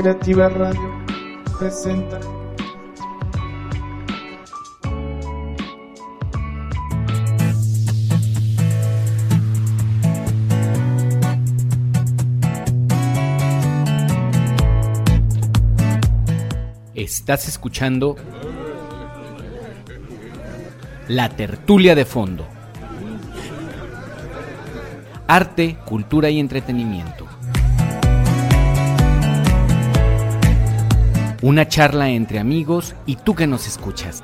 Creativa Radio presenta Estás escuchando La Tertulia de Fondo. Arte, cultura y entretenimiento. Una charla entre amigos y tú que nos escuchas.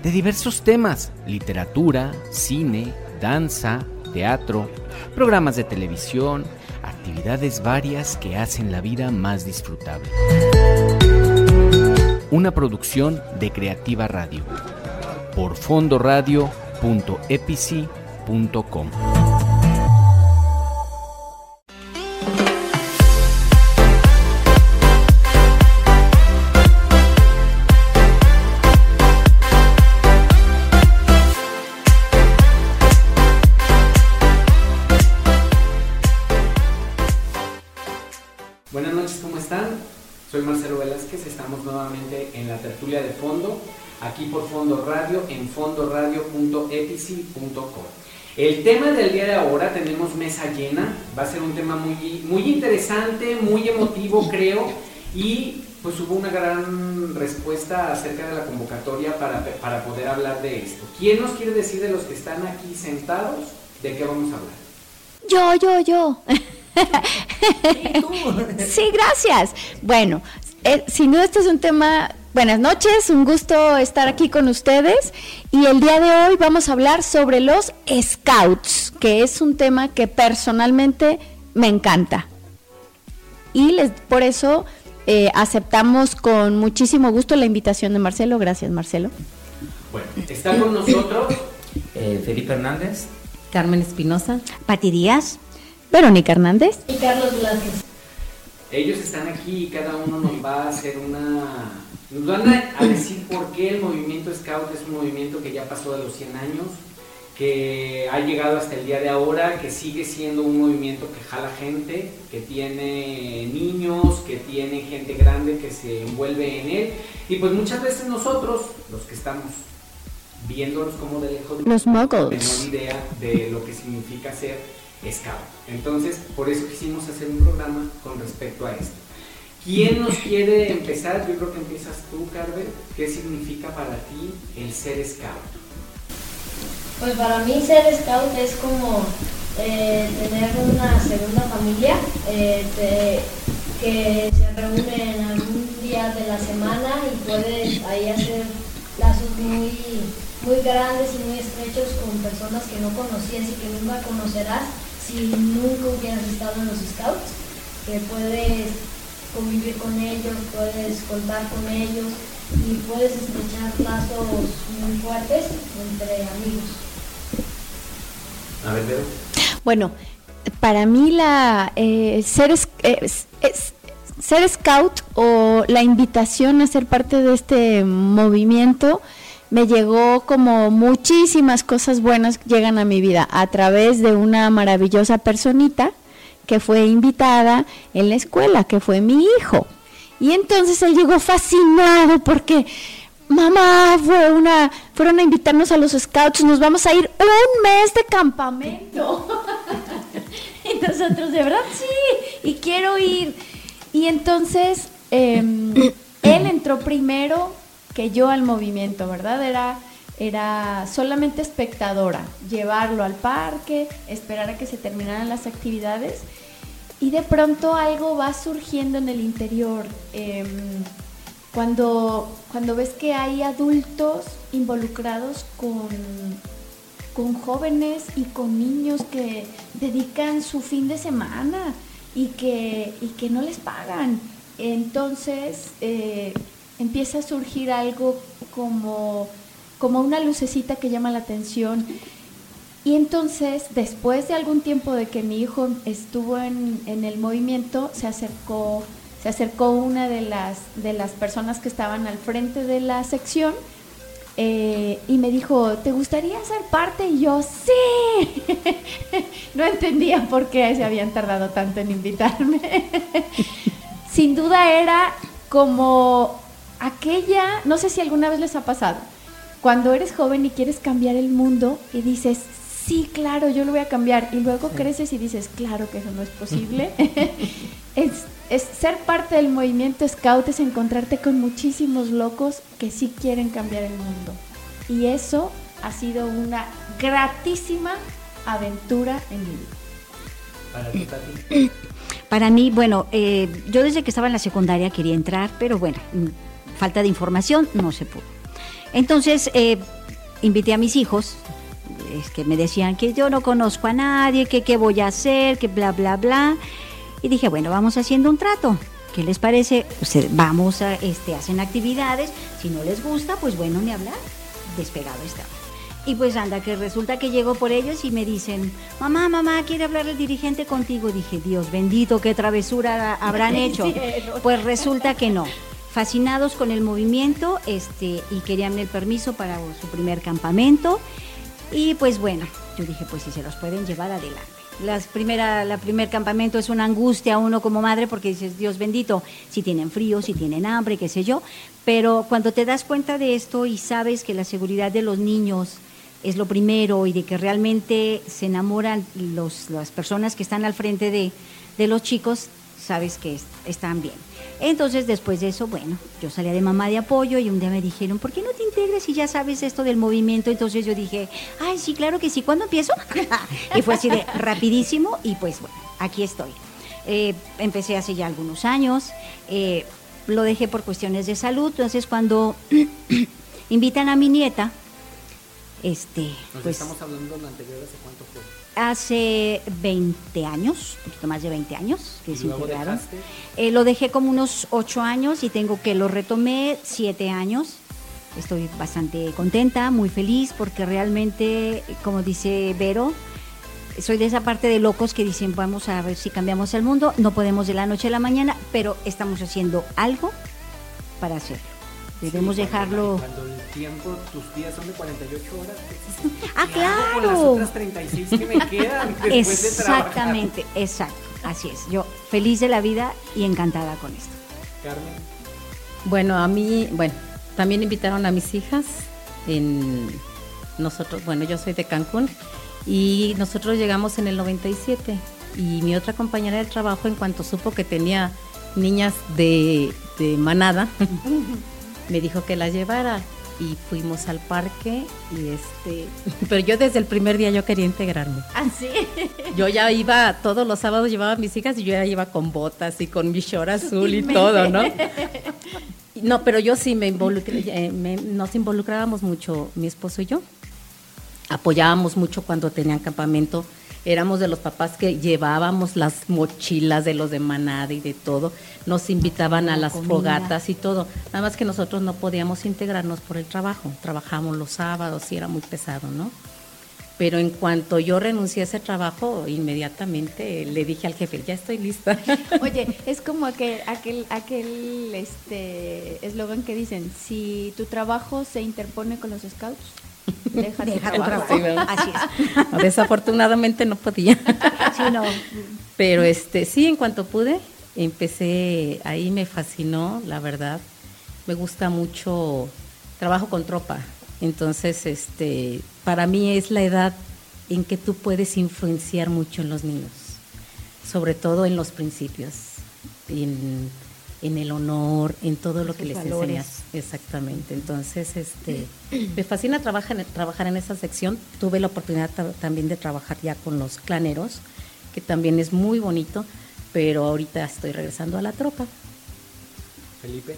De diversos temas, literatura, cine, danza, teatro, programas de televisión, actividades varias que hacen la vida más disfrutable. Una producción de Creativa Radio por fondoradio.epici.com. Fondo Radio, en fondoradio.epici.com. El tema del día de ahora tenemos mesa llena, va a ser un tema muy, muy interesante, muy emotivo creo, y pues hubo una gran respuesta acerca de la convocatoria para, para poder hablar de esto. ¿Quién nos quiere decir de los que están aquí sentados de qué vamos a hablar? Yo, yo, yo. Sí, gracias. Bueno, eh, sin duda este es un tema, buenas noches, un gusto estar aquí con ustedes y el día de hoy vamos a hablar sobre los scouts, que es un tema que personalmente me encanta. Y les, por eso eh, aceptamos con muchísimo gusto la invitación de Marcelo. Gracias, Marcelo. Bueno, está con nosotros Eh, Felipe Hernández. Carmen Espinosa. Pati Díaz, Verónica Hernández. Y Carlos Velázquez. Ellos están aquí y cada uno nos va a hacer una... Nos van a, decir por qué el movimiento Scout es un movimiento que ya pasó de los 100 años, que ha llegado hasta el día de ahora, que sigue siendo un movimiento que jala gente, que tiene niños, que tiene gente grande que se envuelve en él. Y pues muchas veces nosotros, los que estamos viéndolos como de lejos, Los muggles. tenemos idea de lo que significa ser scout. Entonces, por eso quisimos hacer un programa con respecto a esto. ¿Quién nos quiere empezar? Yo creo que empiezas tú, Carver. ¿Qué significa para ti el ser scout? Pues para mí ser scout es como eh, tener una segunda familia eh, que se reúne en algún día de la semana y puedes ahí hacer lazos muy, muy grandes y muy estrechos con personas que no conocías y que nunca conocerás si nunca hubieras estado en los scouts, que puedes convivir con ellos, puedes contar con ellos y puedes estrechar lazos muy fuertes entre amigos. A ver, Vero. Bueno, para mí la eh, ser, es- es- es- ser scout o la invitación a ser parte de este movimiento me llegó como muchísimas cosas buenas que llegan a mi vida a través de una maravillosa personita que fue invitada en la escuela, que fue mi hijo. Y entonces él llegó fascinado porque mamá fue una, fueron a invitarnos a los scouts, nos vamos a ir un mes de campamento. y nosotros, de verdad, sí, y quiero ir. Y entonces em, él entró primero que yo al movimiento, ¿verdad? Era, era solamente espectadora, llevarlo al parque, esperar a que se terminaran las actividades y de pronto algo va surgiendo en el interior. em, cuando, cuando ves que hay adultos involucrados con, con jóvenes y con niños que dedican su fin de semana y que, y que no les pagan. Entonces eh, empieza a surgir algo como, como una lucecita que llama la atención Y entonces, después de algún tiempo de que mi hijo estuvo en, en el movimiento, se acercó, se acercó una de las, de las personas que estaban al frente de la sección eh, y me dijo, ¿te gustaría ser parte? Y yo, sí. no entendía por qué se habían tardado tanto en invitarme. Sin duda era como aquella, no sé si alguna vez les ha pasado, cuando eres joven y quieres cambiar el mundo y dices, sí, claro, yo lo voy a cambiar. Y luego creces y dices, claro que eso no es posible. es, es, ser parte del movimiento scout es encontrarte con muchísimos locos que sí quieren cambiar el mundo. Y eso ha sido una gratísima aventura en mi vida. Para ti, Tati. Para mí, bueno, eh, yo desde que estaba en la secundaria quería entrar, pero bueno, falta de información, no se pudo. Entonces, eh, invité a mis hijos, es que me decían que yo no conozco a nadie, que qué voy a hacer, que bla, bla, bla. Y dije, bueno, vamos haciendo un trato. ¿Qué les parece? Usted- vamos a, este, hacen actividades. Si no les gusta, pues bueno, ni hablar. Despegado está. Y pues anda, que resulta que llego por ellos y me dicen, mamá, mamá, quiere hablar el dirigente contigo. Dije, Dios bendito, qué travesura habrán hecho. Pues resulta que no. Fascinados con el movimiento este, y querían el permiso para su primer campamento. Y pues bueno, yo dije, pues si se los pueden llevar adelante. Las primera, la primer campamento es una angustia a uno como madre porque dices, Dios bendito, si tienen frío, si tienen hambre, qué sé yo. Pero cuando te das cuenta de esto y sabes que la seguridad de los niños es lo primero y de que realmente se enamoran los, las personas que están al frente de, de los chicos, sabes que es- están bien. Entonces, después de eso, bueno, yo salía de mamá de apoyo y un día me dijeron, ¿por qué no te integras si ya sabes esto del movimiento? Entonces yo dije, ay, sí, claro que sí, ¿cuándo empiezo? y fue así de rapidísimo y pues bueno, aquí estoy. Eh, empecé hace ya algunos años, eh, lo dejé por cuestiones de salud, entonces cuando invitan a mi nieta, este, Nos pues estamos hablando la anterior, ¿hace cuánto fue? Hace 20 años, un poquito más de 20 años que ¿Y se integraron. Eh, lo dejé como unos 8 años y tengo que lo retomé 7 años. Estoy bastante contenta, muy feliz porque realmente, como dice Vero, soy de esa parte de locos que dicen vamos a ver si cambiamos el mundo. No podemos de la noche a la mañana, pero estamos haciendo algo para hacerlo. Debemos Sí, dejarlo. Cuando el tiempo, tus días son de 48 horas. Ah, ¿qué hago Con las claro. otras 36 que me quedan después de. Exactamente, exacto. Así es. Yo feliz de la vida y encantada con esto. Carmen, Bueno, a mí, bueno, también invitaron a mis hijas en nosotros, bueno, yo soy de Cancún y nosotros llegamos en el 97 y mi otra compañera del trabajo en cuanto supo que tenía niñas de, de manada, me dijo que las llevara y fuimos al parque y este, pero yo desde el primer día yo quería integrarme. Así. Yo ya iba, todos los sábados llevaba a mis hijas y yo ya iba con botas y con mi short azul y todo, ¿no? No, pero yo sí me involucré, eh, me- nos involucrábamos mucho, mi esposo y yo. Apoyábamos mucho cuando tenían campamento. Éramos de los papás que llevábamos las mochilas de los de manada y de todo. Nos invitaban a La las comida. fogatas y todo. Nada más que nosotros no podíamos integrarnos por el trabajo. Trabajamos los sábados y era muy pesado, ¿no? Pero en cuanto yo renuncié a ese trabajo, inmediatamente le dije al jefe, ya estoy lista. Oye, es como aquel, aquel, aquel este eslogan que dicen, si tu trabajo se interpone con los scouts, deja, tu Deja tu trabajo. trabajo. Sí, ¿verdad? Así es. Desafortunadamente no podía. Sí, no. Pero este, sí, en cuanto pude, empecé, ahí me fascinó, la verdad. Me gusta mucho, trabajo con tropa. Entonces, este, para mí es la edad en que tú puedes influenciar mucho en los niños, sobre todo en los principios, en, en el honor, en todo lo que les valores. enseñas. Exactamente. Entonces, este, me fascina trabajar en, trabajar en esa sección. Tuve la oportunidad ta- también de trabajar ya con los claneros, que también es muy bonito, pero ahorita estoy regresando a la tropa. Felipe.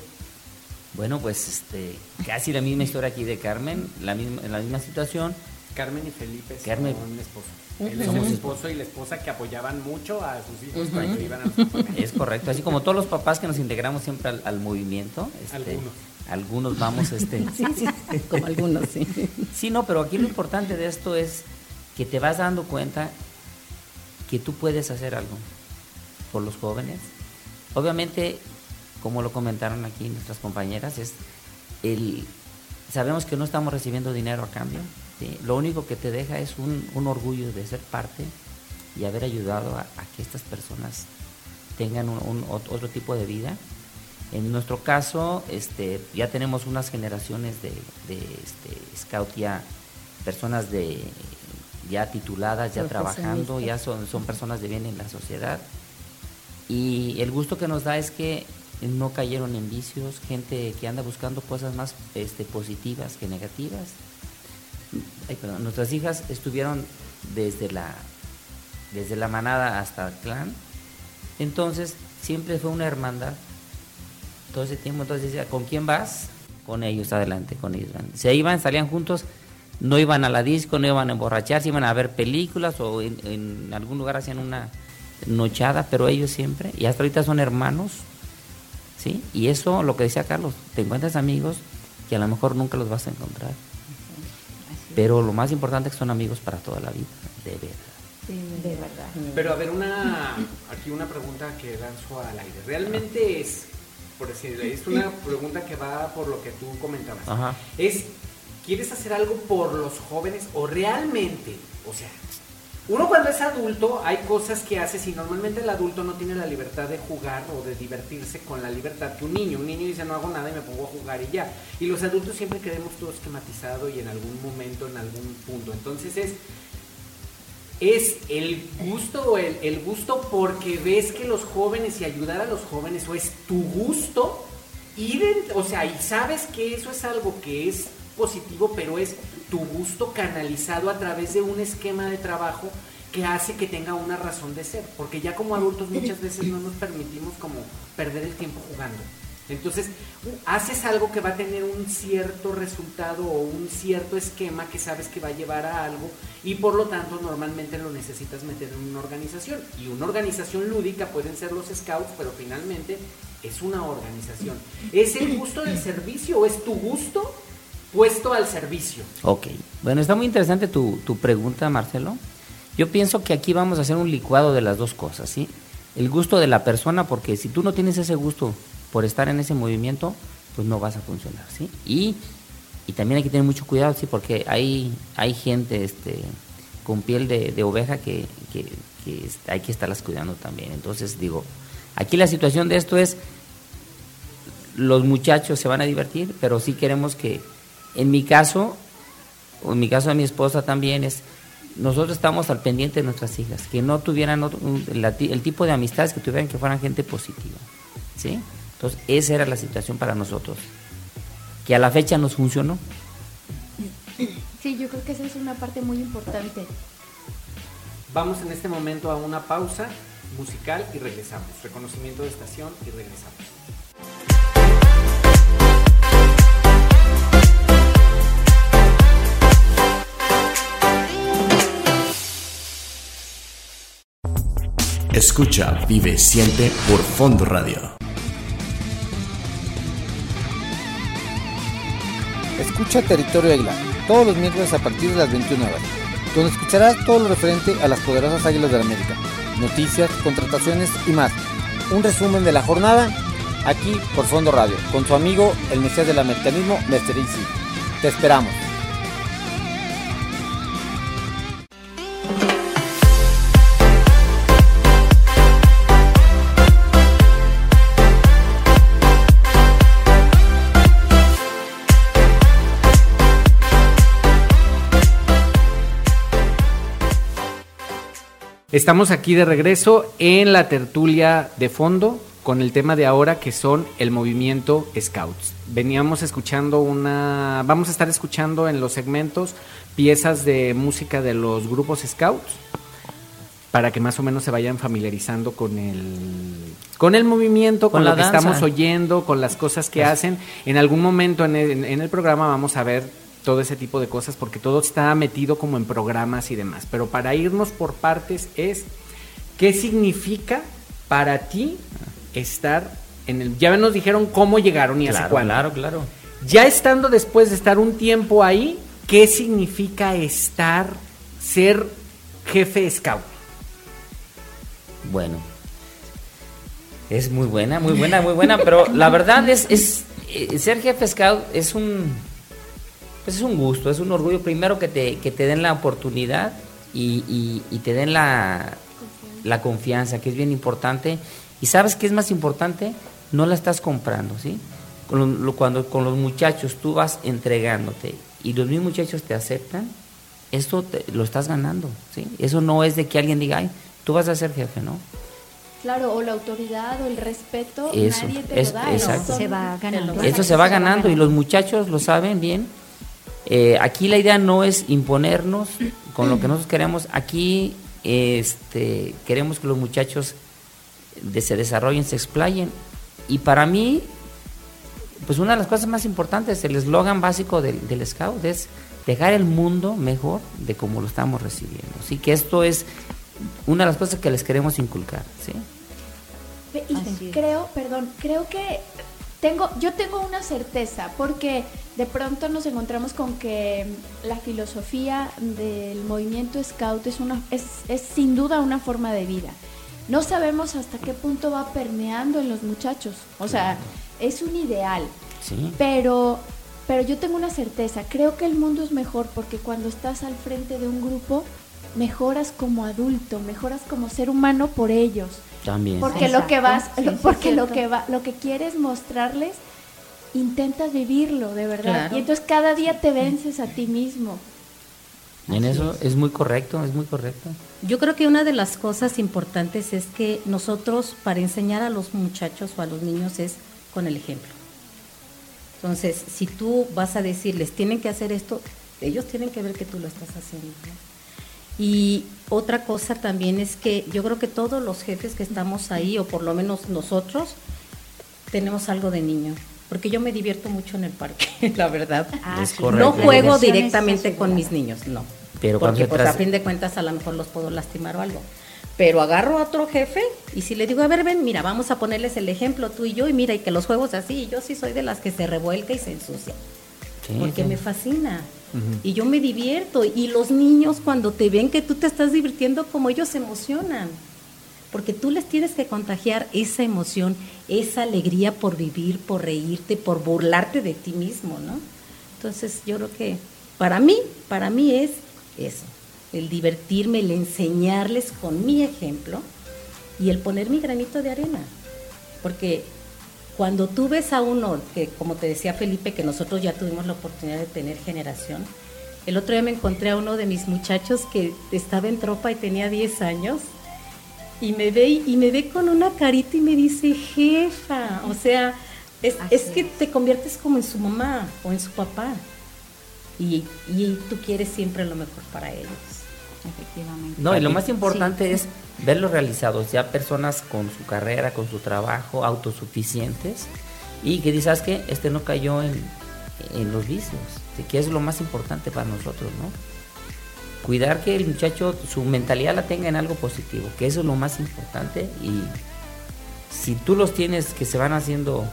Bueno, pues este, casi la misma historia aquí de Carmen, la misma, en la misma situación. Carmen y Felipe son Carmen. esposos. Él el esposo y la esposa que apoyaban mucho a sus hijos para que iban a los campamentos. Es correcto, así como todos los papás que nos integramos siempre al, al movimiento. este, Algunos. Algunos vamos, este. Sí, sí, como algunos, sí. Sí, no, pero aquí lo importante de esto es que te vas dando cuenta que tú puedes hacer algo por los jóvenes. Obviamente, como lo comentaron aquí nuestras compañeras, es el sabemos que no estamos recibiendo dinero a cambio. ¿Sí? Lo único que te deja es un, un orgullo de ser parte y haber ayudado a, a que estas personas tengan un, un ot- otro tipo de vida. En nuestro caso, este, ya tenemos unas generaciones de, de este, scout ya, personas de ya tituladas, ya trabajando, ya son, son personas de bien en la sociedad. Y el gusto que nos da es que no cayeron en vicios, gente que anda buscando cosas más este, positivas que negativas. Nuestras hijas estuvieron desde la, desde la manada hasta el clan. Entonces, siempre fue una hermandad. Todo ese tiempo, entonces decía, ¿con quién vas? Con ellos, adelante, con ellos. Se iban, salían juntos, no iban a la disco, no iban a emborracharse, iban a ver películas o en, en algún lugar hacían una nochada, pero ellos siempre, y hasta ahorita son hermanos, ¿sí? Y eso, lo que decía Carlos, te encuentras amigos que a lo mejor nunca los vas a encontrar. Pero lo más importante es que son amigos para toda la vida, de verdad. de verdad. Pero a ver, una, aquí una pregunta que lanzo al aire. ¿Realmente es, por decirlo, es una pregunta que va por lo que tú comentabas? Ajá. Es, ¿quieres hacer algo por los jóvenes o realmente, o sea, uno cuando es adulto hay cosas que haces y normalmente el adulto no tiene la libertad de jugar o de divertirse con la libertad que un niño. Un niño dice no hago nada y me pongo a jugar y ya. Y los adultos siempre queremos todo esquematizado y en algún momento, en algún punto. Entonces es, es el gusto el, el gusto porque ves que los jóvenes y ayudar a los jóvenes o es tu gusto ir en- o sea, y sabes que eso es algo que es positivo, pero es tu gusto canalizado a través de un esquema de trabajo que hace que tenga una razón de ser, porque ya como adultos muchas veces no nos permitimos como perder el tiempo jugando. Entonces, haces algo que va a tener un cierto resultado o un cierto esquema que sabes que va a llevar a algo y por lo tanto normalmente lo necesitas meter en una organización. Y una organización lúdica pueden ser los scouts, pero finalmente es una organización. ¿Es el gusto del servicio o es tu gusto puesto al servicio? Ok, bueno, está muy interesante tu, tu pregunta, Marcelo. Yo pienso que aquí vamos a hacer un licuado de las dos cosas, ¿sí? El gusto de la persona, porque si tú no tienes ese gusto por estar en ese movimiento, pues no vas a funcionar, ¿sí? Y, y también hay que tener mucho cuidado, ¿sí? Porque hay, hay gente este, con piel de, de oveja que, que, hay que estarlas cuidando también. Entonces, digo, aquí la situación de esto es, los muchachos se van a divertir, pero sí queremos que, en mi caso, o en mi caso de mi esposa también es, nosotros estamos al pendiente de nuestras hijas, que no tuvieran otro- un- la ti- el tipo de amistades que tuvieran que fueran gente positiva, ¿sí? Entonces, esa era la situación para nosotros, que a la fecha nos funcionó. Sí, yo creo que esa es una parte muy importante. Vamos en este momento a una pausa musical y regresamos. Reconocimiento de estación y regresamos. Escucha, vive, siente por Fondo Radio. Escucha Territorio Águila todos los miércoles a partir de las 21 horas, donde escucharás todo lo referente a las poderosas Águilas de la América, noticias, contrataciones y más. Un resumen de la jornada aquí por Fondo Radio, con su amigo el Mesías del Americanismo. Easy. Te esperamos. Estamos aquí de regreso en la tertulia de fondo con el tema de ahora que son el movimiento Scouts. Veníamos escuchando una, vamos a estar escuchando en los segmentos piezas de música de los grupos Scouts para que más o menos se vayan familiarizando con el con el movimiento, con, Con lo que danza. estamos oyendo, con las cosas que hacen. En algún momento en el, en el programa vamos a ver todo ese tipo de cosas porque todo está metido como en programas y demás. Pero para irnos por partes es ¿qué significa para ti estar en el ya nos dijeron cómo llegaron y hace Claro, cuándo? claro, claro. Ya estando después de estar un tiempo ahí, ¿qué significa estar ser jefe scout? Bueno, es muy buena, muy buena, muy buena, pero la verdad es, es eh, ser jefe scout es un, pues es un gusto, es un orgullo primero que te, que te den la oportunidad y, y- y te den la, la confianza, que es bien importante. Y sabes qué es más importante, no la estás comprando, ¿sí? Con lo- lo- cuando con los muchachos tú vas entregándote y los mismos muchachos te aceptan, esto te- lo estás ganando, ¿sí? Eso no es de que alguien diga, ay, tú vas a ser jefe, ¿no? Claro, o la autoridad o el respeto, Eso, nadie te es- lo da. exacto. Se va ganando. Esto se va ganando y los muchachos lo saben bien. Eh, aquí la idea no es imponernos con lo que nosotros queremos. Aquí este, queremos que los muchachos de- se desarrollen, se explayen. Y para mí, pues una de las cosas más importantes, el eslogan básico del, del Scout es dejar el mundo mejor de como lo estamos recibiendo. Así que esto es una de las cosas que les queremos inculcar. creo, perdón, creo que tengo, yo tengo una certeza, porque de pronto nos encontramos con que la filosofía del movimiento scout es una, es, es sin duda una forma de vida. No sabemos hasta qué punto va permeando en los muchachos. O sea, es un ideal. Sí. Pero, pero yo tengo una certeza, creo que el mundo es mejor porque cuando estás al frente de un grupo, mejoras como adulto, mejoras como ser humano por ellos. También. Porque lo que vas, sí, porque lo que va, lo que quieres mostrarles, intentas vivirlo de verdad. Claro. Y entonces cada día te vences a ti mismo. En eso es muy correcto, es muy correcto. Yo creo que una de las cosas importantes es que nosotros para enseñar a los muchachos o a los niños es con el ejemplo. Entonces, si tú vas a decirles, tienen que hacer esto, ellos tienen que ver que tú lo estás haciendo. ¿no? Y otra cosa también es que yo creo que todos los jefes que estamos ahí, o por lo menos nosotros, tenemos algo de niño. Porque yo me divierto mucho en el parque, la verdad. Ah, sí. No juego directamente con mis niños, no. Pero Porque pues, a fin de cuentas a lo mejor los puedo lastimar o algo. Pero agarro a otro jefe y si le digo, a ver, ven, mira, vamos a ponerles el ejemplo tú y yo, y mira, y que los juegos así, y yo sí soy de las que se revuelca y se ensucia. Sí, porque sí. me fascina. Y yo me divierto. Y los niños cuando te ven que tú te estás divirtiendo, como ellos se emocionan. Porque tú les tienes que contagiar esa emoción, esa alegría por vivir, por reírte, por burlarte de ti mismo, ¿no? Entonces yo creo que para mí, para mí es eso, el divertirme, el enseñarles con mi ejemplo y el poner mi granito de arena. Porque cuando tú ves a uno, que como te decía Felipe, que nosotros ya tuvimos la oportunidad de tener generación, el otro día me encontré a uno de mis muchachos que estaba en tropa y tenía 10 años y me ve y me ve con una carita y me dice, jefa, o sea, es, es que te conviertes como en su mamá o en su papá y, y tú quieres siempre lo mejor para ellos. Efectivamente. No, y lo Sí. más importante es verlos realizados, ya personas con su carrera, con su trabajo, autosuficientes, y que dices, ¿sabes qué? Este no cayó en, en los vicios, que es lo más importante para nosotros, ¿no? Cuidar que el muchacho, su mentalidad la tenga en algo positivo, que eso es lo más importante, y si tú los tienes que se van haciendo,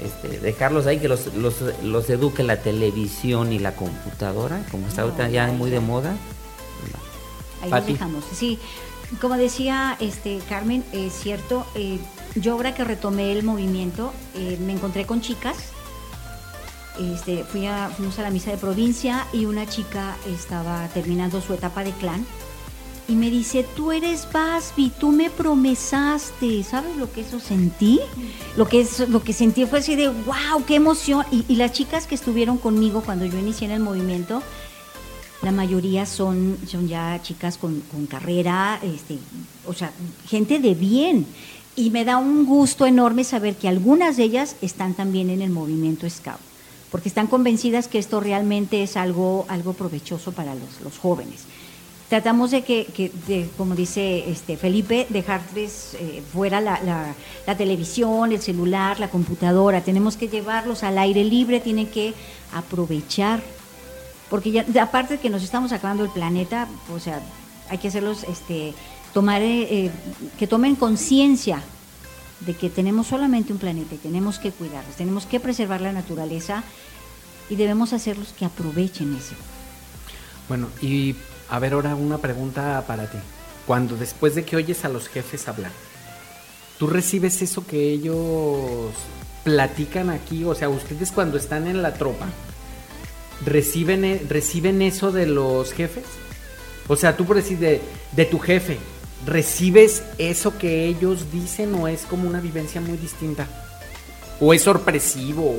este, dejarlos ahí, que los, los, los eduque la televisión y la computadora, como está No, ahorita ya muy de moda, Ahí Pati. los dejamos. Sí, como decía este Carmen, es cierto, eh, yo ahora que retomé el movimiento, eh, me encontré con chicas. Este, fui a, fuimos a la misa de provincia y una chica estaba terminando su etapa de clan y me dice, tú eres Basby, tú me promesaste, ¿sabes lo que eso sentí? Lo que, es, lo que sentí fue así de, wow, qué emoción. Y, las chicas que estuvieron conmigo cuando yo inicié en el movimiento, la mayoría son, son ya chicas con, con carrera, este, o sea, gente de bien. Y me da un gusto enorme saber que algunas de ellas están también en el movimiento Scout, porque están convencidas que esto realmente es algo, algo provechoso para los, los jóvenes. Tratamos de que, que como dice este Felipe, dejarles eh, fuera la, la- televisión, el celular, la computadora. Tenemos que llevarlos al aire libre, tienen que aprovechar porque ya aparte de que nos estamos acabando el planeta, o sea, hay que hacerlos este tomar eh, eh, que tomen conciencia de que tenemos solamente un planeta y tenemos que cuidarlos, tenemos que preservar la naturaleza y debemos hacerlos que aprovechen eso. Bueno, y A ver, ahora una pregunta para ti. Cuando después de que oyes a los jefes hablar, ¿tú recibes eso que ellos platican aquí? O sea, ustedes cuando están en la tropa, ¿reciben, e- reciben eso de los jefes? O sea, tú por decir de, de tu jefe, ¿recibes eso que ellos dicen o es como una vivencia muy distinta? ¿O es sorpresivo?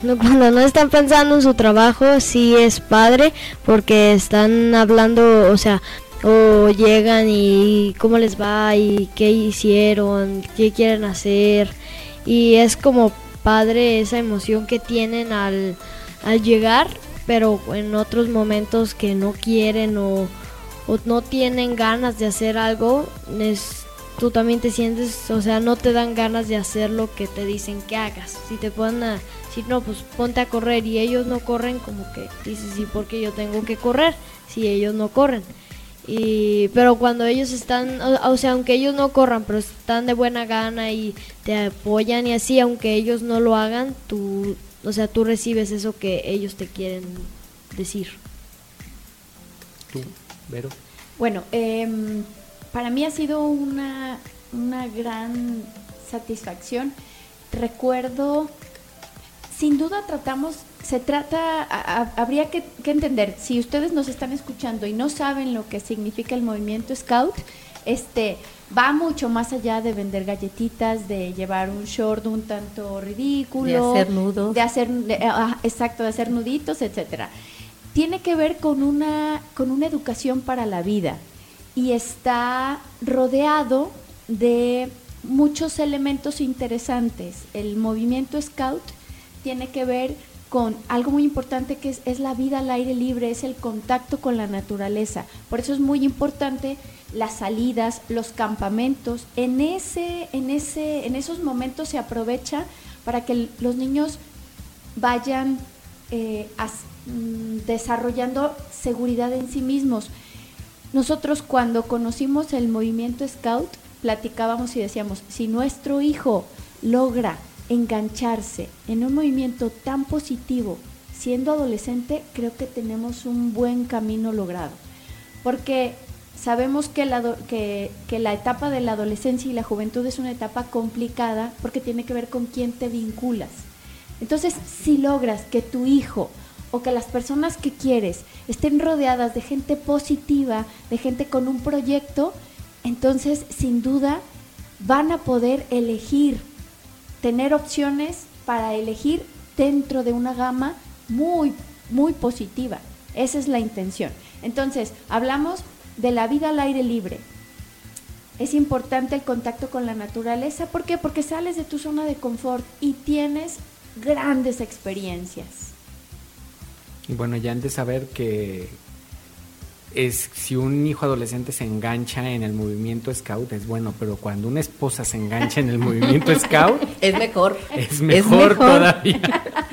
Cuando no están pensando en su trabajo, sí es padre porque están hablando, o sea, o llegan y cómo les va y qué hicieron, qué quieren hacer. Y es como padre esa emoción que tienen al, al llegar, pero en otros momentos que no quieren o, o no tienen ganas de hacer algo, es, tú también te sientes, o sea, no te dan ganas de hacer lo que te dicen que hagas. Si te ponen a si no, pues ponte a correr y ellos no corren, como que dices, sí, porque yo tengo que correr si ellos no corren. Y, pero cuando ellos están, o, sea, aunque ellos no corran, pero están de buena gana y te apoyan y así, aunque ellos no lo hagan, tú, o sea, tú recibes eso que ellos te quieren decir. ¿Tú, Vero? Bueno, em, para mí ha sido una, una gran satisfacción. Recuerdo, sin duda tratamos, se trata, a- a- habría que, que entender, si ustedes nos están escuchando y no saben lo que significa el movimiento Scout, este va mucho más allá de vender galletitas, de llevar un short un tanto ridículo, De hacer nudos. de hacer, de- ah, exacto, de hacer nuditos, etcétera. Tiene que ver con una, con una educación para la vida y está rodeado de muchos elementos interesantes. El movimiento Scout tiene que ver con algo muy importante que es, es la vida al aire libre, es el contacto con la naturaleza. Por eso es muy importante las salidas, los campamentos. En ese, en ese, en esos momentos se aprovecha para que los niños vayan eh, mm, desarrollando seguridad en sí mismos. Nosotros cuando conocimos el movimiento Scout, platicábamos y decíamos, si nuestro hijo logra engancharse en un movimiento tan positivo, siendo adolescente, creo que tenemos un buen camino logrado. Porque sabemos que la etapa de la adolescencia y la juventud es una etapa complicada porque tiene que ver con quién te vinculas. Entonces, si logras que tu hijo o que las personas que quieres estén rodeadas de gente positiva, de gente con un proyecto, entonces sin duda van a poder elegir, tener opciones para elegir dentro de una gama muy, muy positiva. Esa es la intención. Entonces, hablamos de la vida al aire libre, es importante el contacto con la naturaleza. ¿Por qué? Porque sales de tu zona de confort y tienes grandes experiencias. Y bueno, ya han de saber que es si un hijo adolescente se engancha en el movimiento scout es bueno, pero cuando una esposa se engancha en el movimiento scout Es mejor. es mejor, mejor. todavía.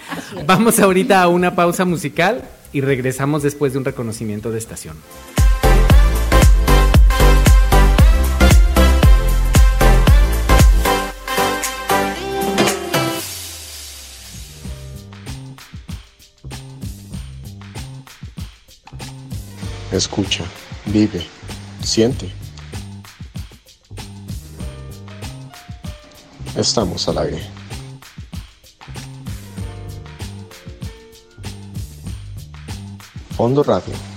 Vamos ahorita a una pausa musical y regresamos después de un reconocimiento de estación. Escucha, vive, siente. Estamos al aire. Fondo Radio.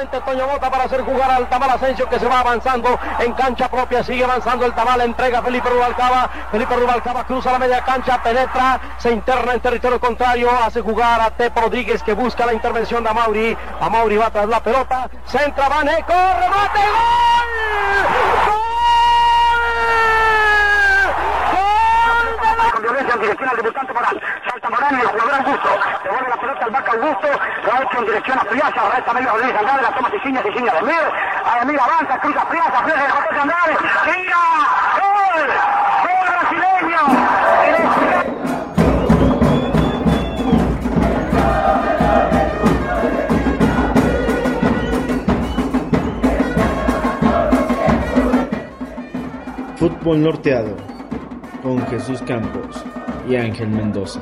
Rápidamente Toño para hacer jugar al Tamal Asensio que se va avanzando en cancha propia, sigue avanzando el Tamal, entrega Felipe Rubalcaba, Felipe Rubalcaba cruza la media cancha, penetra, se interna en territorio contrario, hace jugar a Tepo Rodríguez que busca la intervención de Amauri, Amauri va tras la pelota, centra, Vané, corre, bate, gol, con violencia en dirección al debutante. Salta Morán y el jugador Augusto. Devuelve la pelota al vaca Augusto. Lo ha hecho en dirección a Friasa. Resta medio Rodríguez Andrade. La toma Cicinha, Cicinha de Emir. A Emir avanza, cruza Friasa. Friasa de José Andrade. ¡Tira! ¡Gol! ¡Gol brasileño! Fútbol Norteado con Jesús Campos y Ángel Mendoza.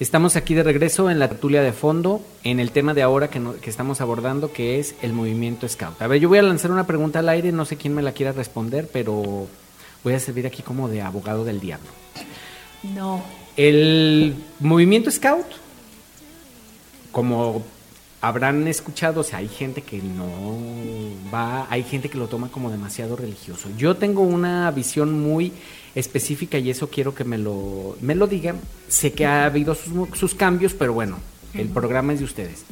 Estamos aquí de regreso en la tertulia de fondo, en el tema de ahora que, no- que estamos abordando, que es el movimiento Scout. A ver, yo voy a lanzar una pregunta al aire, no sé quién me la quiera responder, pero voy a servir aquí como de abogado del diablo. No. El movimiento Scout, como habrán escuchado, o sea, hay gente que no va, hay gente que lo toma como demasiado religioso. Yo tengo una visión muy específica y eso quiero que me lo, me lo digan. Sé que ha habido sus, sus cambios, pero bueno, el programa es de ustedes.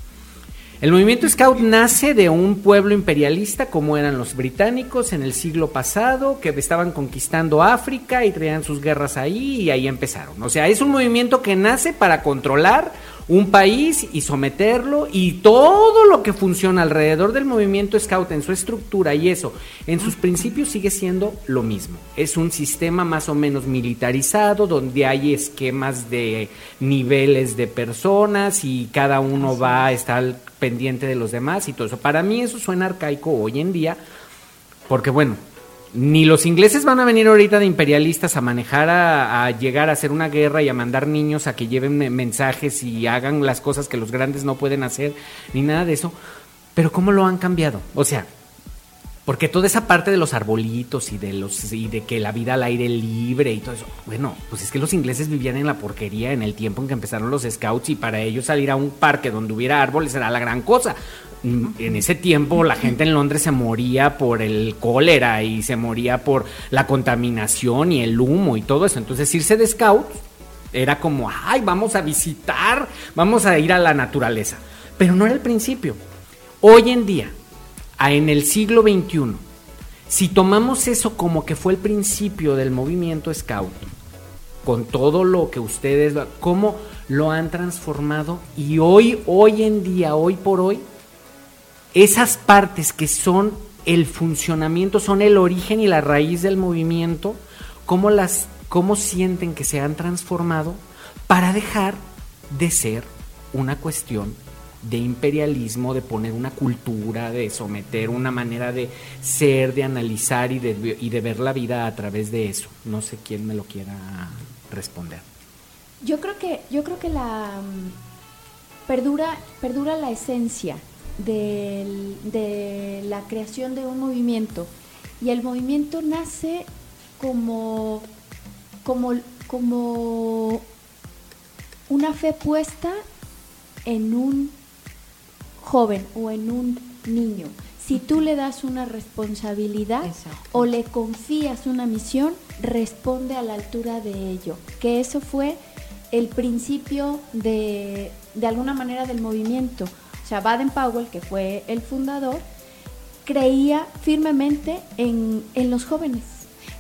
El movimiento Scout nace de un pueblo imperialista como eran los británicos en el siglo pasado, que estaban conquistando África y traían sus guerras ahí y ahí empezaron. O sea, es un movimiento que nace para controlar un país y someterlo y todo lo que funciona alrededor del movimiento Scout en su estructura y eso, en sus principios sigue siendo lo mismo. Es un sistema más o menos militarizado donde hay esquemas de niveles de personas y cada uno va a estar pendiente de los demás y todo eso. Para mí eso suena arcaico hoy en día porque bueno, ni los ingleses van a venir ahorita de imperialistas a manejar, a, a llegar a hacer una guerra y a mandar niños a que lleven me- mensajes y hagan las cosas que los grandes no pueden hacer, ni nada de eso. Pero ¿cómo lo han cambiado? O sea, porque toda esa parte de los arbolitos y de los y de que la vida al aire libre y todo eso, bueno, pues es que los ingleses vivían en la porquería en el tiempo en que empezaron los scouts y para ellos salir a un parque donde hubiera árboles era la gran cosa. En ese tiempo la gente en Londres se moría por el cólera y se moría por la contaminación y el humo y todo eso. Entonces irse de scouts era como, ay, vamos a visitar, vamos a ir a la naturaleza. Pero no era el principio. Hoy en día, en el siglo XXI, si tomamos eso como que fue el principio del movimiento scout, con todo lo que ustedes, cómo lo han transformado y hoy, hoy en día, hoy por hoy, esas partes que son el funcionamiento, son el origen y la raíz del movimiento, cómo las, cómo sienten que se han transformado para dejar de ser una cuestión de imperialismo, de poner una cultura, de someter una manera de ser, de analizar y de, y de ver la vida a través de eso. No sé quién me lo quiera responder. Yo creo que, yo creo que la mm, perdura, perdura la esencia del- de la creación de un movimiento. Y el movimiento nace como, como, como una fe puesta en un joven o en un niño. Si tú le das una responsabilidad o le confías una misión, responde a la altura de ello. Que eso fue el principio de, de alguna manera del movimiento. O sea, Baden Powell, que fue el fundador, creía firmemente en, en los jóvenes.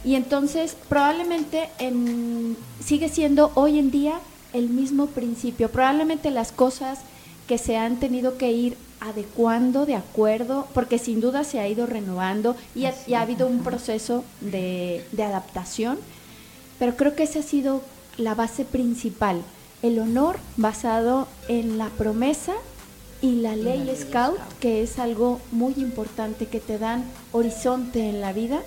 Y entonces probablemente en- sigue siendo hoy en día el mismo principio. Probablemente las cosas que se han tenido que ir adecuando de acuerdo, porque sin duda se ha ido renovando y ha, ha habido un proceso de, de adaptación, pero creo que esa ha sido la base principal, el honor basado en la promesa y la ley Scout, que es algo muy importante, que te dan horizonte en la vida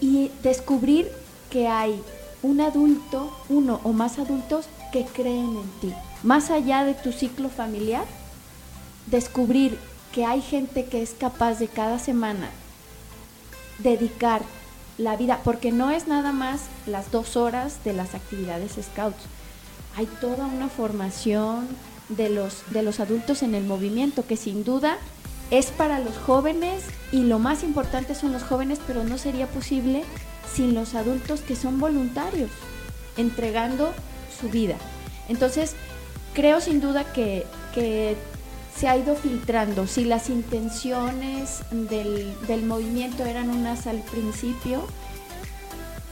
y descubrir que hay un adulto, uno o más adultos que creen en ti. Más allá de tu ciclo familiar, descubrir que hay gente que es capaz de cada semana dedicar la vida, porque no es nada más las dos horas de las actividades scouts. Hay toda una formación de los, de los adultos en el movimiento que sin duda es para los jóvenes y lo más importante son los jóvenes, pero no sería posible sin los adultos que son voluntarios, entregando su vida. Entonces, creo sin duda que, que se ha ido filtrando. Si las intenciones del, del movimiento eran unas al principio,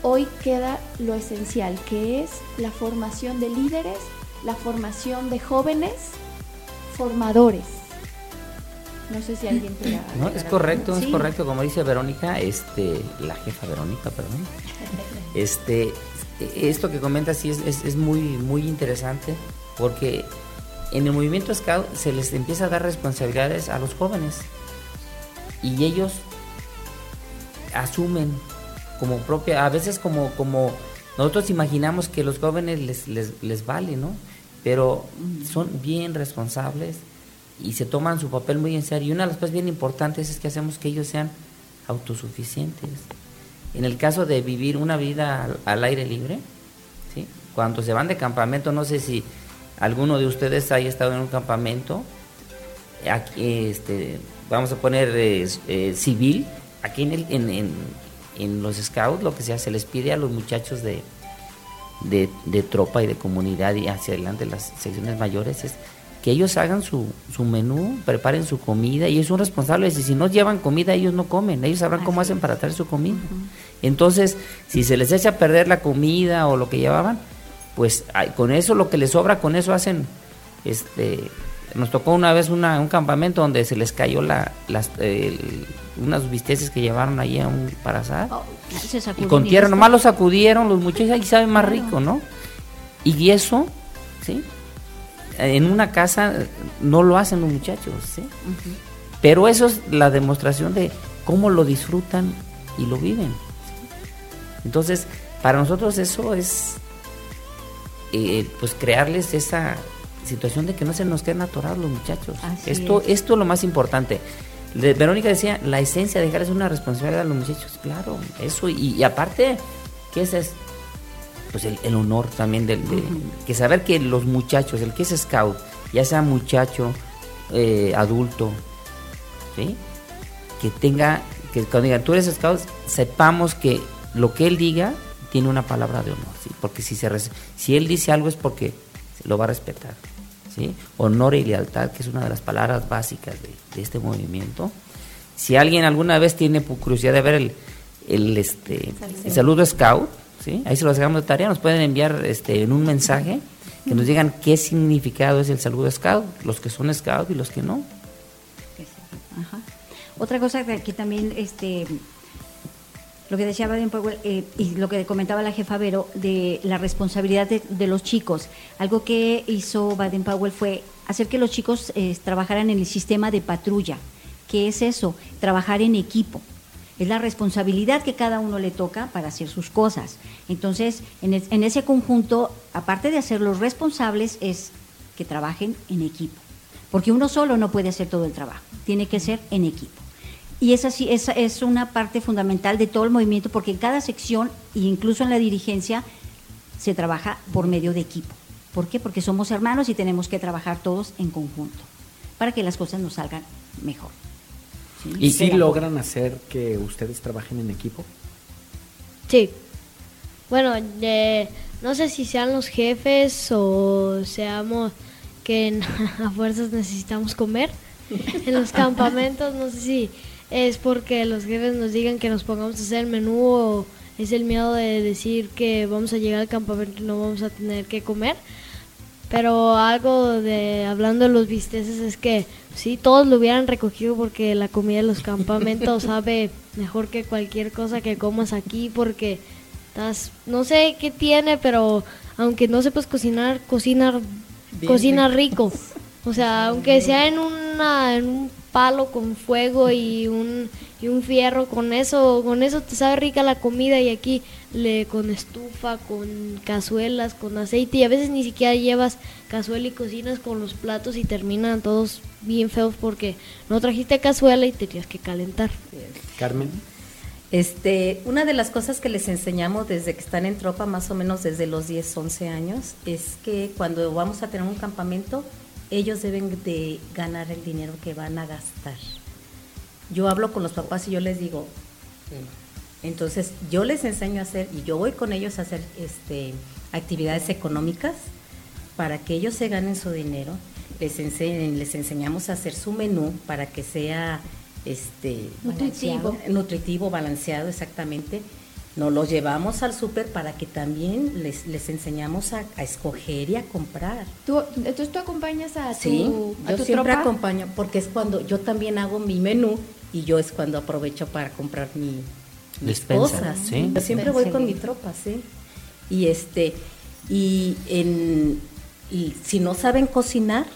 hoy queda lo esencial, que es la formación de líderes, la formación de jóvenes formadores. No sé si alguien quiera No, es correcto, es correcto, como dice Verónica, este, la jefa Verónica, perdón. Este, esto que comenta sí es, es, es muy, muy interesante porque en el movimiento Scout se les empieza a dar responsabilidades a los jóvenes y ellos asumen como propia, a veces como, como nosotros imaginamos que los jóvenes les, les, les vale, ¿no? Pero son bien responsables y se toman su papel muy en serio. Y una de las cosas bien importantes es que hacemos que ellos sean autosuficientes. En el caso de vivir una vida al, al aire libre, ¿sí? cuando se van de campamento, no sé si alguno de ustedes haya estado en un campamento, aquí, este, vamos a poner eh, eh, civil, aquí en, el, en, en, en los scouts lo que se hace, les pide a los muchachos de, de, de tropa y de comunidad y hacia adelante las secciones mayores es que ellos hagan su, su menú, preparen su comida y ellos son responsables y si no llevan comida ellos no comen, ellos sabrán cómo hacen para traer su comida. Entonces, si se les echa a perder la comida o lo que llevaban, pues con eso lo que les sobra, con eso hacen, este, nos tocó una vez una, un campamento donde se les cayó la, las, el- unas bisteces que llevaron ahí a un para asar. Se Y con tierra, nomás lo sacudieron los muchachos, ahí sabe más rico, ¿no? Y eso, ¿sí? En una casa no lo hacen los muchachos, ¿sí? Pero eso es la demostración de cómo lo disfrutan y lo viven. ¿sí? Entonces, para nosotros eso es, eh, pues, crearles esa situación de que no se nos queden atorados los muchachos. Así esto, es. esto es lo más importante. De- Verónica decía, la esencia de dejarles una responsabilidad a los muchachos, claro, eso, y, y aparte, ¿qué es eso? Pues el, el honor también del, de, que saber que los muchachos, el que es scout, ya sea muchacho, eh, adulto, ¿sí? que tenga, que cuando digan tú eres scout, sepamos que lo que él diga tiene una palabra de honor, ¿sí? porque si, se si él dice algo es porque lo va a respetar. ¿Sí? Honor y lealtad, que es una de las palabras básicas de, de este movimiento. Si alguien alguna vez tiene curiosidad de ver el, el, este, el saludo scout, ¿sí? ahí se lo dejamos de tarea, nos pueden enviar este, en un mensaje que nos digan qué significado es el saludo scout, los que son scout y los que no. Ajá. Otra cosa que aquí también, este, lo que decía Baden Powell eh, y lo que comentaba la jefa Vero de la responsabilidad de, los chicos. Algo que hizo Baden Powell fue hacer que los chicos eh, trabajaran en el sistema de patrulla. ¿Qué es eso? Trabajar en equipo. Es la responsabilidad que cada uno le toca para hacer sus cosas. Entonces, en, es- en ese conjunto, aparte de hacerlos responsables, es que trabajen en equipo. Porque uno solo no puede hacer todo el trabajo, tiene que ser en equipo. Y esa sí esa es una parte fundamental de todo el movimiento, porque en cada sección, e incluso en la dirigencia, se trabaja por medio de equipo. ¿Por qué? Porque somos hermanos y tenemos que trabajar todos en conjunto para que las cosas nos salgan mejor. ¿Y si Pero- logran hacer que ustedes trabajen en equipo? Sí. Bueno, eh, no sé si sean los jefes o seamos que a fuerzas necesitamos comer en los campamentos. No sé si es porque los jefes nos digan que nos pongamos a hacer el menú o es el miedo de decir que vamos a llegar al campamento y no vamos a tener que comer. Pero algo de hablando de los bisteces es que sí, todos lo hubieran recogido porque la comida de los campamentos sabe mejor que cualquier cosa que comas aquí porque estás, no sé qué tiene, pero aunque no sepas cocinar, cocinar, Bien cocina rico. O sea, aunque sea en una, en un palo con fuego y un, y un fierro, con eso, con eso te sabe rica la comida y aquí le con estufa, con cazuelas, con aceite y a veces ni siquiera llevas cazuela y cocinas con los platos y terminan todos bien feos porque no trajiste cazuela y tenías que calentar. Carmen. Este, una de las cosas que les enseñamos desde que están en tropa, más o menos desde los 10, 11 años, es que cuando vamos a tener un campamento, ellos deben de ganar el dinero que van a gastar. Yo hablo con los papás y yo les digo, entonces yo les enseño a hacer, y yo voy con ellos a hacer este, actividades económicas para que ellos se ganen su dinero. Les, ense- les enseñamos a hacer su menú para que sea este, Nutritivo. nutritivo, balanceado, exactamente. Nos los llevamos al súper para que también les, les enseñamos a, a escoger y a comprar. ¿Tú, entonces tú acompañas a tu, Sí, a yo tu siempre tropa? acompaño, porque es cuando yo también hago mi menú y yo es cuando aprovecho para comprar mi, mis Despensa, cosas. ¿sí? Yo siempre voy con mi tropa, sí. Y este, y en, y si no saben cocinar,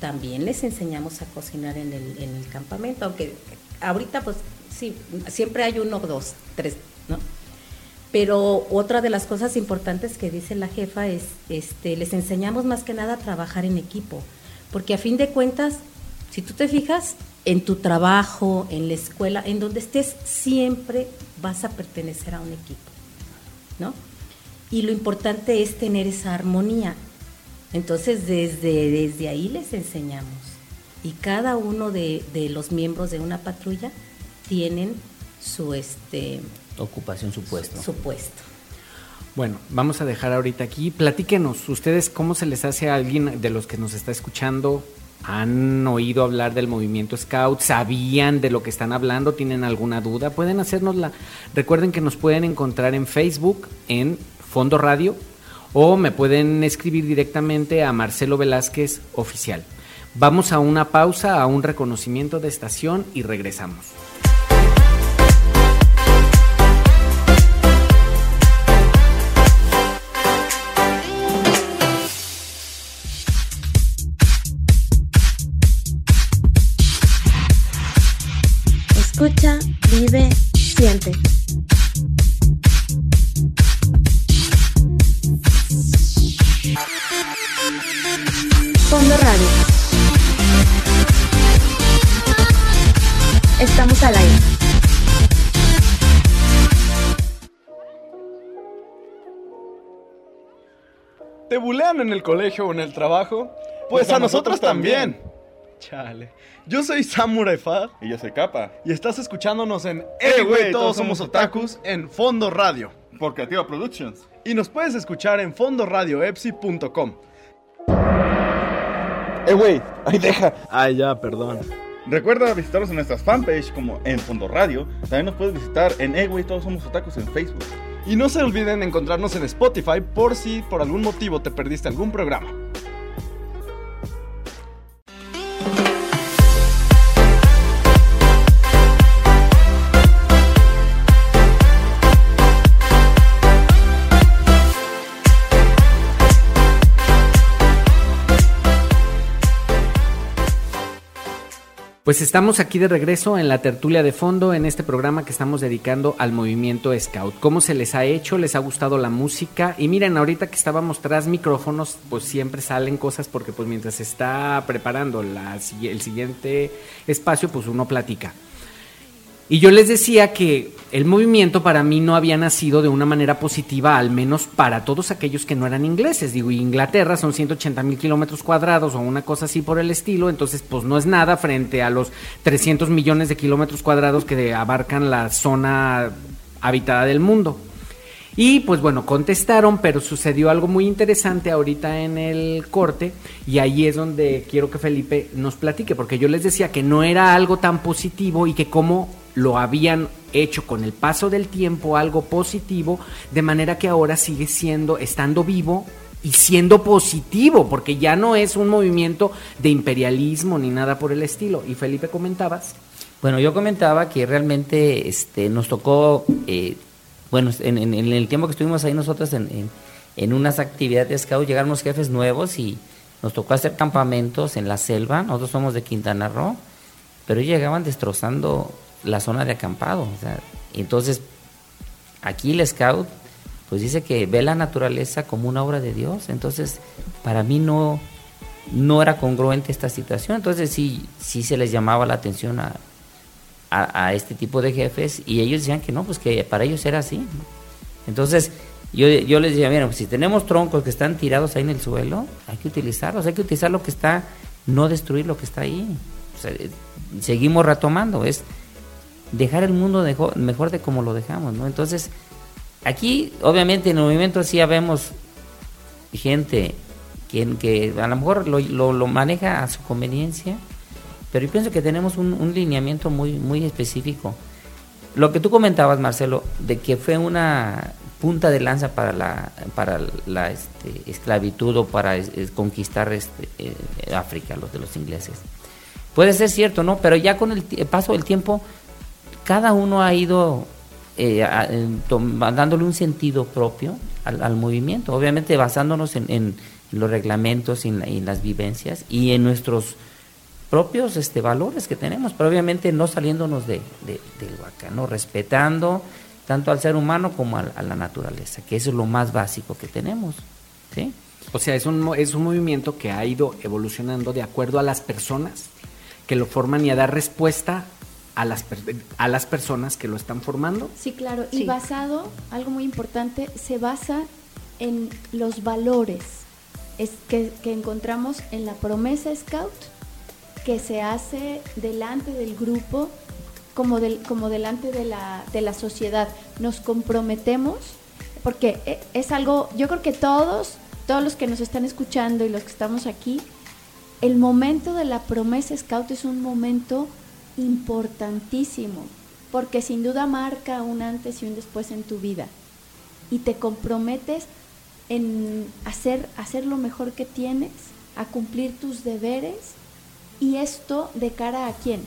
también les enseñamos a cocinar en el, en el campamento, aunque ahorita pues sí, siempre hay uno, dos, tres, ¿no? Pero otra de las cosas importantes que dice la jefa es, este, les enseñamos más que nada a trabajar en equipo, porque a fin de cuentas, si tú te fijas, en tu trabajo, en la escuela, en donde estés, siempre vas a pertenecer a un equipo, ¿no? Y lo importante es tener esa armonía. Entonces, desde, desde ahí les enseñamos. Y cada uno de, de los miembros de una patrulla tienen su este ocupación, su puesto. Su puesto. Bueno, vamos a dejar ahorita aquí. Platíquenos, ustedes cómo se les hace a alguien de los que nos está escuchando ¿Han oído hablar del movimiento Scout? ¿Sabían de lo que están hablando? ¿Tienen alguna duda? Pueden hacérnosla. Recuerden que nos pueden encontrar en Facebook, en Fondo Radio, o me pueden escribir directamente a Marcelo Velázquez Oficial. Vamos a una pausa, a un reconocimiento de estación y regresamos. Escucha, vive, siente. Fondo Radio. Estamos al aire. ¿Te bulean en el colegio o en el trabajo? Pues, a, nosotros, también. Chale. Yo soy Samurai Fad. Y yo soy Capa. Y estás escuchándonos en Eh, güey, todos somos otakus en Fondo Radio. Por Creativa Productions. Y nos puedes escuchar en fondoradioepsi.com. Eh, güey, ahí deja. Ay, ya, perdón. Recuerda visitarnos en nuestras fanpage como en Fondo Radio. También nos puedes visitar en Eh, güey, todos somos otakus en Facebook. Y no se olviden encontrarnos en Spotify por si por algún motivo te perdiste algún programa. Pues estamos aquí de regreso en la tertulia de fondo en este programa que estamos dedicando al movimiento Scout. ¿Cómo se les ha hecho? ¿Les ha gustado la música? Y miren, ahorita que estábamos tras micrófonos, pues siempre salen cosas porque pues mientras se está preparando la, el siguiente espacio, pues uno platica. Y yo les decía que el movimiento para mí no había nacido de una manera positiva, al menos para todos aquellos que no eran ingleses. Digo, Inglaterra son 180 mil kilómetros cuadrados o una cosa así por el estilo, entonces pues no es nada frente a los 300 millones de kilómetros cuadrados que abarcan la zona habitada del mundo. Y pues bueno, contestaron, pero sucedió algo muy interesante ahorita en el corte y ahí es donde quiero que Felipe nos platique, porque yo les decía que no era algo tan positivo y que como lo habían hecho con el paso del tiempo algo positivo, de manera que ahora sigue siendo, estando vivo y siendo positivo, porque ya no es un movimiento de imperialismo ni nada por el estilo. Y Felipe, comentabas. Bueno, yo comentaba que realmente este, nos tocó, eh, bueno, en, en, el tiempo que estuvimos ahí nosotros en, en, unas actividades de scout, llegaron los jefes nuevos y nos tocó hacer campamentos en la selva, nosotros somos de Quintana Roo, pero llegaban destrozando la zona de acampado. entonces, aquí el scout, pues dice que ve la naturaleza como una obra de Dios. Entonces, para mí no, no era congruente esta situación. Entonces, sí, sí se les llamaba la atención a, a, este tipo de jefes y ellos decían que no, pues que para ellos era así. Entonces, yo, yo les decía, mira, pues si tenemos troncos que están tirados ahí en el suelo, hay que utilizarlos, hay que utilizar lo que está, no destruir lo que está ahí. seguimos retomando, es dejar el mundo mejor de como lo dejamos, ¿no? Entonces, aquí, obviamente, en el movimiento sí vemos gente que, a lo mejor lo, lo, maneja a su conveniencia, pero yo pienso que tenemos un, lineamiento muy, muy específico. Lo que tú comentabas, Marcelo, de que fue una punta de lanza para la, para la este, esclavitud o para conquistar este, eh, África, los de los ingleses. Puede ser cierto, ¿no? Pero ya con el paso del tiempo cada uno ha ido eh, dándole un sentido propio al, movimiento, obviamente basándonos en, los reglamentos y en, las vivencias y en nuestros propios este, valores que tenemos, pero obviamente no saliéndonos de, del bacano, respetando tanto al ser humano como a, a la naturaleza, que eso es lo más básico que tenemos. ¿sí? O sea, es un, es un movimiento que ha ido evolucionando de acuerdo a las personas que lo forman y a dar respuesta a las, a las personas que lo están formando. Sí, claro. Sí. Y basado, algo muy importante, se basa en los valores es que, que encontramos en la promesa Scout que se hace delante del grupo como, del, como delante de la, de la sociedad. Nos comprometemos porque e- es algo, yo creo que todos, todos los que nos están escuchando y los que estamos aquí, el momento de la promesa Scout es un momento importantísimo, porque sin duda marca un antes y un después en tu vida. Y te comprometes en hacer, hacer lo mejor que tienes, a cumplir tus deberes, y esto de cara a quién?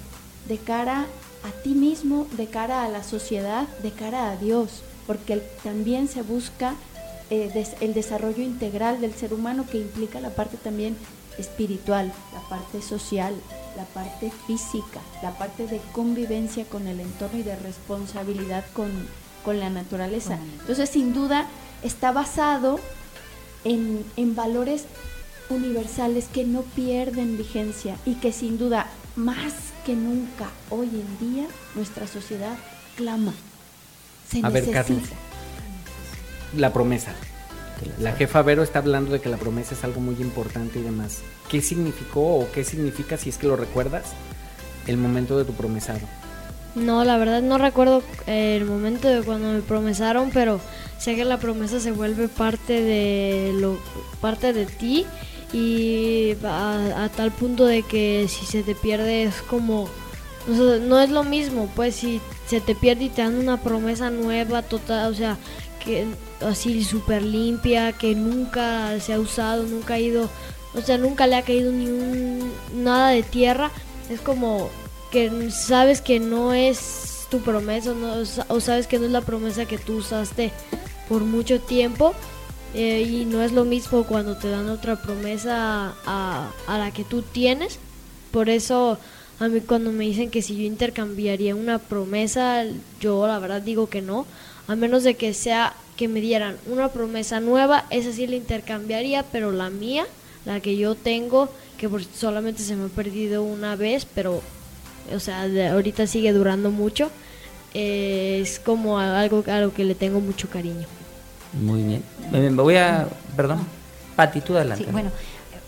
De cara a ti mismo, de cara a la sociedad, de cara a Dios, porque también se busca eh, el desarrollo integral del ser humano que implica la parte también espiritual, la parte social, la parte física, la parte de convivencia con el entorno y de responsabilidad con, con la naturaleza. Entonces, sin duda, está basado en, en valores universales que no pierden vigencia y que sin duda, más que nunca hoy en día, nuestra sociedad clama. Se A ver, necesita. Carlos. La promesa. La jefa Vero está hablando de que la promesa es algo muy importante y demás. ¿Qué significó o qué significa, si es que lo recuerdas, el momento de tu promesado? No, la verdad no recuerdo eh, el momento de cuando me promesaron, pero sé que la promesa se vuelve parte de lo parte de ti y a, a tal punto de que si se te pierde es como no es lo mismo, pues si se te pierde y te dan una promesa nueva, total, o sea, que así súper limpia, que nunca se ha usado, nunca ha ido, o sea, nunca le ha caído ni un nada de tierra, es como que sabes que no es tu promesa no, o sabes que no es la promesa que tú usaste por mucho tiempo eh, y no es lo mismo cuando te dan otra promesa a, a la que tú tienes. Por eso a mí cuando me dicen que si yo intercambiaría una promesa, yo la verdad digo que no, a menos de que sea que me dieran una promesa nueva, esa sí la intercambiaría, pero la mía, la que yo tengo, que por- solamente se me ha perdido una vez, pero o sea, de- ahorita sigue durando mucho, eh, es como algo a lo que le tengo mucho cariño. Muy bien. Me, me voy a. Perdón. Pati, tú adelante. Sí, bueno,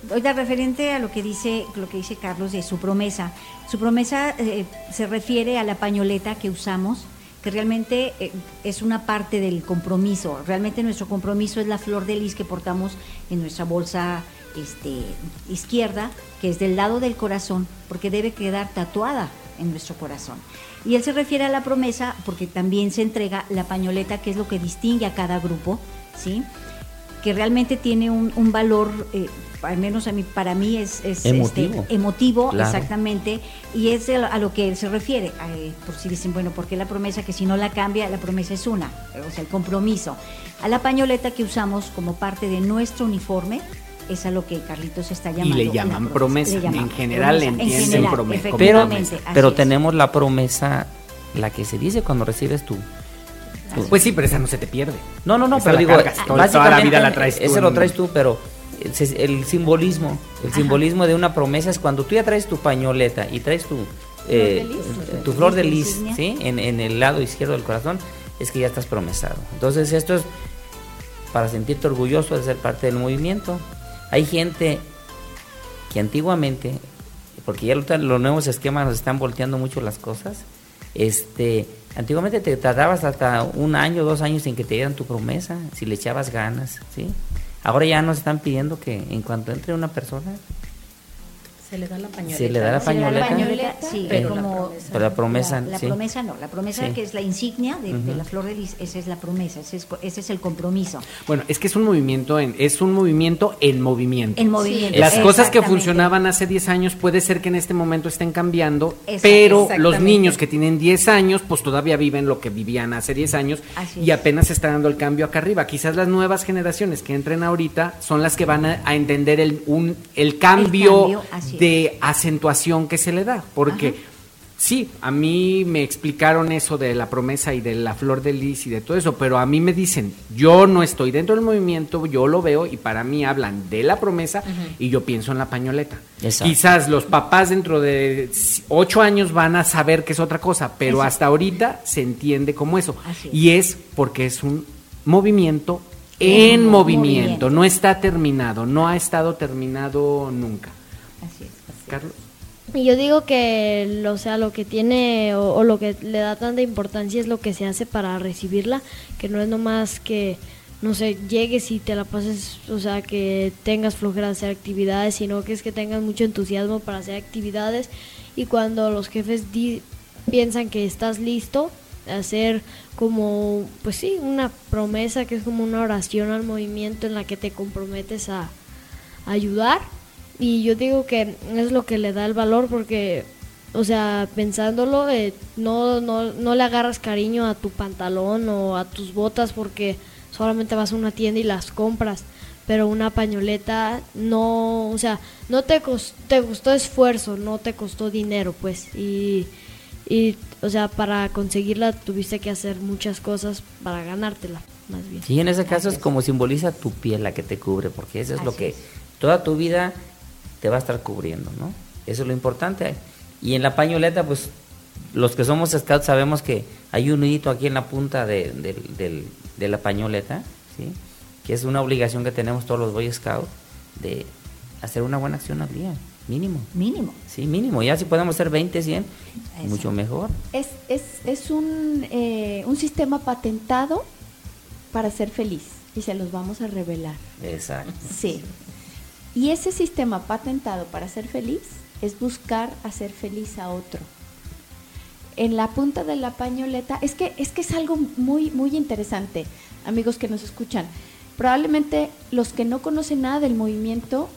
oiga, referente a lo que dice lo que dice Carlos de su promesa. Su promesa eh, se refiere a la pañoleta que usamos, que realmente eh, es una parte del compromiso. Realmente nuestro compromiso es la flor de lis que portamos en nuestra bolsa este, izquierda, que es del lado del corazón, porque debe quedar tatuada en nuestro corazón. Y él se refiere a la promesa porque también se entrega la pañoleta, que es lo que distingue a cada grupo, ¿sí? Que realmente tiene un, un valor, eh, al menos a mí, para mí es, es, Emotivo. este, emotivo, Claro. exactamente, y es a lo que él se refiere. eh, por si dicen, bueno, ¿por qué la promesa? Que si no la cambia, la promesa es una, o sea, el compromiso. A la pañoleta que usamos como parte de nuestro uniforme, es a lo que Carlitos está llamando. le la llaman promesa. Le llaman En general le promesa. En entienden general, prome- como Pero, pero tenemos la promesa, la que se dice cuando recibes tú. Pues sí, pero esa no se te pierde. No, no, no, Esa pero la digo, cargas toda- toda la básicamente vida la traes tú ese lo traes tú, pero el simbolismo, el simbolismo de una promesa es cuando tú ya traes tu pañoleta y traes tu eh, de lis. tu flor de lis. ¿sí? En, en el lado izquierdo del corazón, es que ya estás promesado. Entonces esto es para sentirte orgulloso de ser parte del movimiento. Hay gente que antiguamente, porque ya los nuevos esquemas nos están volteando mucho las cosas, este, antiguamente te tardabas hasta un año, dos años en que te dieran tu promesa, si le echabas ganas, ¿sí? Ahora ya nos están pidiendo que en cuanto entre una persona, Se le da la pañoleta. Se le da la da la pañoleta. pañoleta, sí, Pero la como promesa pero la promesa, la, la sí. promesa no, la promesa Sí. que es la insignia de, la flor de lis, esa es la promesa, ese es, ese es el compromiso. Bueno, es que es un movimiento en, es un movimiento en movimiento. En movimiento. Las cosas que funcionaban hace 10 años puede ser que en este momento estén cambiando, pero los niños que tienen 10 años, pues todavía viven lo que vivían hace 10 años Así y es. apenas se está dando el cambio acá arriba. Quizás las nuevas generaciones que entren ahorita son las que van a, a entender el, un, el cambio, cambio, así de acentuación que se le da, porque Ajá. Sí, a mí me explicaron eso de la promesa y de la flor de lis y de todo eso, pero a mí me dicen, yo no estoy dentro del movimiento, yo lo veo y para mí hablan de la promesa y yo pienso en la pañoleta. Exacto. Quizás los papás dentro de ocho años van a saber que es otra cosa, pero Exacto. hasta ahorita se entiende como eso. Es. Y es porque es un movimiento en En movimiento, movimiento. no está terminado, no ha estado terminado nunca. Así es. así es. Carlos. Yo digo que, o sea, lo que tiene o, lo que le da tanta importancia es lo que se hace para recibirla, que no es nomás que, no sé, llegues y te la pases, o sea, que tengas flojera de hacer actividades, sino que es que tengas mucho entusiasmo para hacer actividades y cuando los jefes di- piensan que estás listo, hacer como, pues sí, una promesa que es como una oración al movimiento en la que te comprometes a ayudar y yo digo que es lo que le da el valor porque, o sea, pensándolo, eh, no, no, no le agarras cariño a tu pantalón o a tus botas porque solamente vas a una tienda y las compras. Pero una pañoleta no, o sea, no te, cos- te costó esfuerzo, no te costó dinero, pues. Y, y, o sea, para conseguirla tuviste que hacer muchas cosas para ganártela, más bien. Sí, en ese caso es como simboliza tu piel la que te cubre, porque eso es lo que es. toda tu vida te va a estar cubriendo, ¿no? Eso es lo importante. Y en la pañoleta, pues los que somos scouts sabemos que hay un nudito aquí en la punta de, del- del- de la pañoleta, ¿sí? Que es una obligación que tenemos todos los Boy Scouts de hacer una buena acción al día, mínimo. Mínimo. Sí, mínimo. Ya si podemos hacer 20, 100, Eso. mucho mejor. Es, es, es un, eh, un sistema patentado para ser feliz y se los vamos a revelar. Exacto. Sí. Y ese sistema patentado para ser feliz es buscar hacer feliz a otro. En la punta de la pañoleta, es que es que es algo muy muy interesante, amigos que nos escuchan. Probablemente los que no conocen nada del movimiento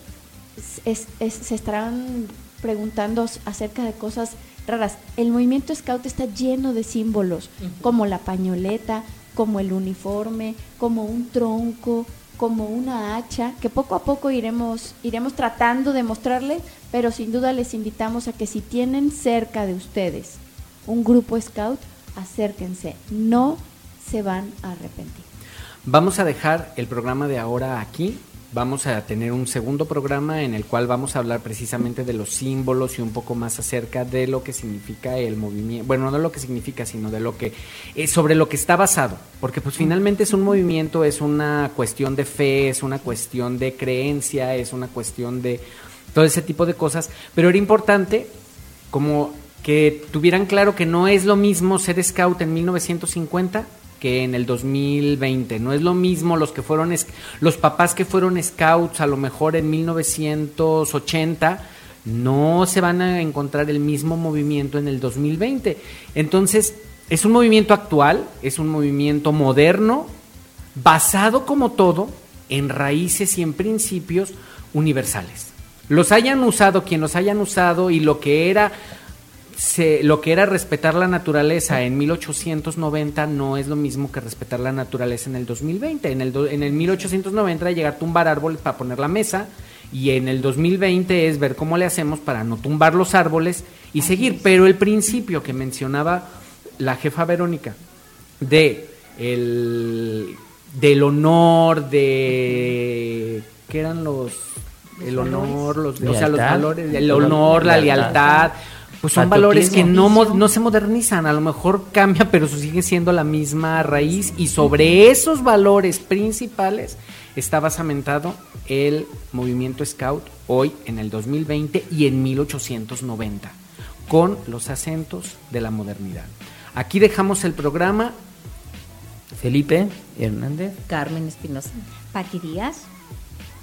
es- es- se estarán preguntando acerca de cosas raras. El movimiento scout está lleno de símbolos, como la pañoleta, como el uniforme, como un tronco, como una hacha, que poco a poco iremos, iremos tratando de mostrarles, pero sin duda les invitamos a que si tienen cerca de ustedes un grupo scout, acérquense, no se van a arrepentir. Vamos a dejar el programa de ahora aquí. Vamos a tener un segundo programa en el cual vamos a hablar precisamente de los símbolos y un poco más acerca de lo que significa el movimiento. Bueno, no lo que significa, sino de lo que eh, sobre lo que está basado, porque pues finalmente es un movimiento, es una cuestión de fe, es una cuestión de creencia, es una cuestión de todo ese tipo de cosas, pero era importante como que tuvieran claro que no es lo mismo ser scout en 1950 que en el 2020. No es lo mismo los que fueron los papás que fueron scouts a lo mejor en 1980 no se van a encontrar el mismo movimiento en el 2020. Entonces, es un movimiento actual, es un movimiento moderno, basado como todo en raíces y en principios universales. Los hayan usado quien los hayan usado y lo que era se- lo que era respetar la naturaleza en 1890 no es lo mismo que respetar la naturaleza en el 2020. En el, do- en el 1890 era llegar a tumbar árboles para poner la mesa y en el 2020 es ver cómo le hacemos para no tumbar los árboles y seguir. Pero el principio que mencionaba la jefa Verónica de el del honor de qué eran los el honor los o sea los valores el honor la Lealtad. Pues son valores que no, no se modernizan, a lo mejor cambia, pero sigue siendo la misma raíz y sobre esos valores principales está basamentado el movimiento Scout hoy en el 2020 y en 1890, con los acentos de la modernidad. Aquí dejamos el programa. Felipe Hernández. Carmen Espinosa. Pati Díaz.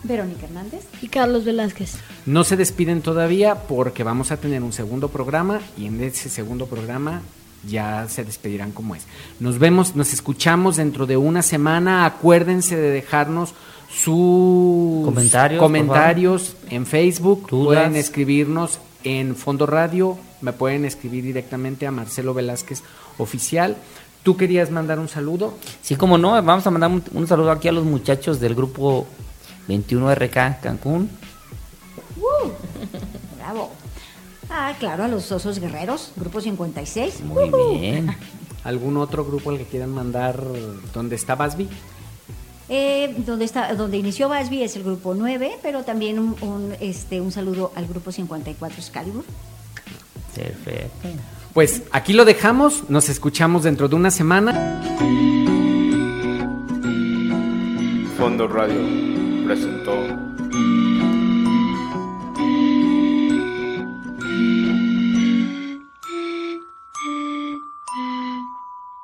Verónica Hernández. Y Carlos Velázquez. No se despiden todavía porque vamos a tener un segundo programa y en ese segundo programa ya se despedirán como es. Nos vemos, nos escuchamos dentro de una semana. Acuérdense de dejarnos sus Comentarios, comentarios en Facebook. Dudas. Pueden escribirnos en Fondo Radio. Me pueden escribir directamente a Marcelo Velázquez Oficial. ¿Tú querías mandar un saludo? Sí, como no, vamos a mandar un, un saludo aquí a los muchachos del grupo 21RK Cancún. ¡Uh! Bravo. Ah, claro, a los Osos Guerreros, Grupo 56. Muy bien. ¿Algún otro grupo al que quieran mandar donde está Basby? Eh, donde está, donde inició Basby es el grupo 9, pero también un, un, este, un saludo al grupo 54 Excalibur. Perfecto. Pues aquí lo dejamos, nos escuchamos dentro de una semana. Fondo Radio presentó.